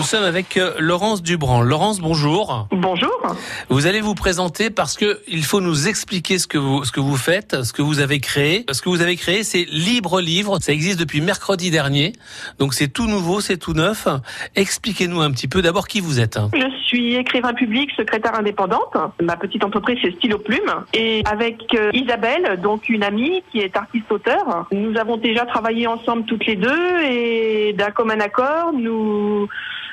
Nous sommes avec euh, Laurence Dubran. Laurence, bonjour. Bonjour. Vous allez vous présenter parce que il faut nous expliquer ce que vous ce que vous faites, ce que vous avez créé. Ce que vous avez créé, c'est Libre Livre. Ça existe depuis mercredi dernier, donc c'est tout nouveau, c'est tout neuf. Expliquez-nous un petit peu d'abord qui vous êtes. Je suis écrivain public, secrétaire indépendante. Ma petite entreprise c'est Stylo Plume et avec euh, Isabelle, donc une amie qui est artiste-auteur, nous avons déjà travaillé ensemble toutes les deux et d'un commun accord, nous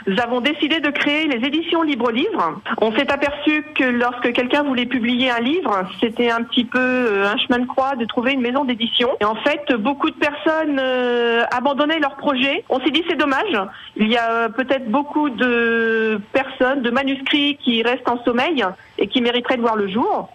nous avons décidé de créer les éditions Libre Livre. On s'est aperçu que lorsque quelqu'un voulait publier un livre, c'était un petit peu euh, un chemin de croix de trouver une maison d'édition. Et en fait, beaucoup de personnes euh, abandonnaient leur projet. On s'est dit c'est dommage. Il y a euh, peut-être beaucoup de personnes, de manuscrits qui restent en sommeil et qui mériteraient de voir le jour.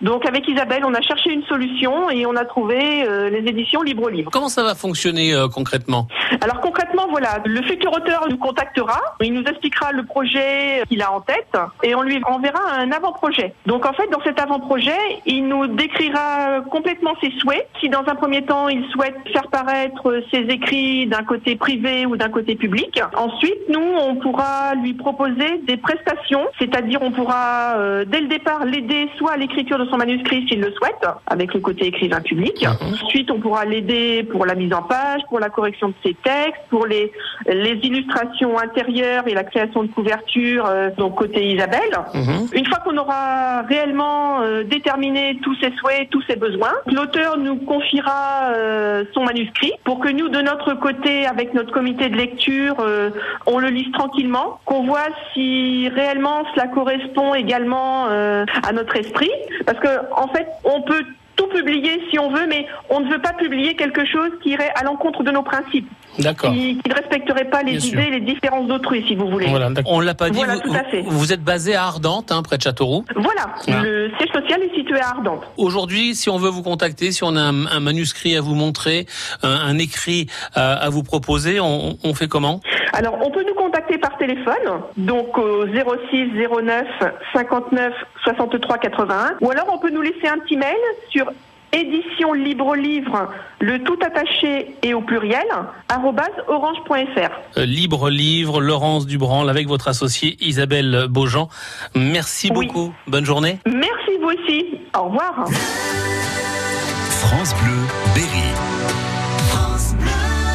Donc avec Isabelle, on a cherché une solution et on a trouvé euh, les éditions Libre Livre. Comment ça va fonctionner euh, concrètement? Alors concrètement, voilà, le futur auteur nous contactera, il nous expliquera le projet qu'il a en tête et on lui enverra un avant-projet. Donc en fait, dans cet avant-projet, il nous décrira complètement ses souhaits. Si dans un premier temps, il souhaite faire paraître ses écrits d'un côté privé ou d'un côté public, ensuite, nous, on pourra lui proposer des prestations, c'est-à-dire on pourra euh, dès le départ l'aider soit à l'écriture de son manuscrit s'il le souhaite, avec le côté écrivain public. Ensuite, on pourra l'aider pour la mise en page, pour la correction de ses textes, pour les, les illustrations intérieures et la création de couverture, euh, donc côté Isabelle. Mhm. Une fois qu'on aura réellement euh, déterminé tous ses souhaits, tous ses besoins, l'auteur nous confiera euh, son manuscrit pour que nous, de notre côté, avec notre comité de lecture, on le lise tranquillement, qu'on voit si réellement cela correspond également à notre esprit. Parce parce que en fait, on peut tout publier si on veut, mais on ne veut pas publier quelque chose qui irait à l'encontre de nos principes. D'accord. Qui, ne respecterait pas les idées, les différences d'autrui, si vous voulez. Voilà, on l'a pas dit. Voilà, vous, tout à fait. vous êtes basé à Ardentes, hein, près de Châteauroux. Voilà. Le siège social est situé à Ardentes. Aujourd'hui, si on veut vous contacter, si on a un, manuscrit à vous montrer, un, écrit à, vous proposer, on, on fait comment? Alors, on peut nous contacter par téléphone, donc au 06 09 59 63 81, ou alors on peut nous laisser un petit mail sur édition libre livre, le tout attaché et au pluriel, orange.fr. Euh, libre livre, Laurence Dubranle avec votre associée Isabelle Beaujean. Merci beaucoup. Bonne journée. Merci vous aussi. Au revoir. France Bleu, Berry.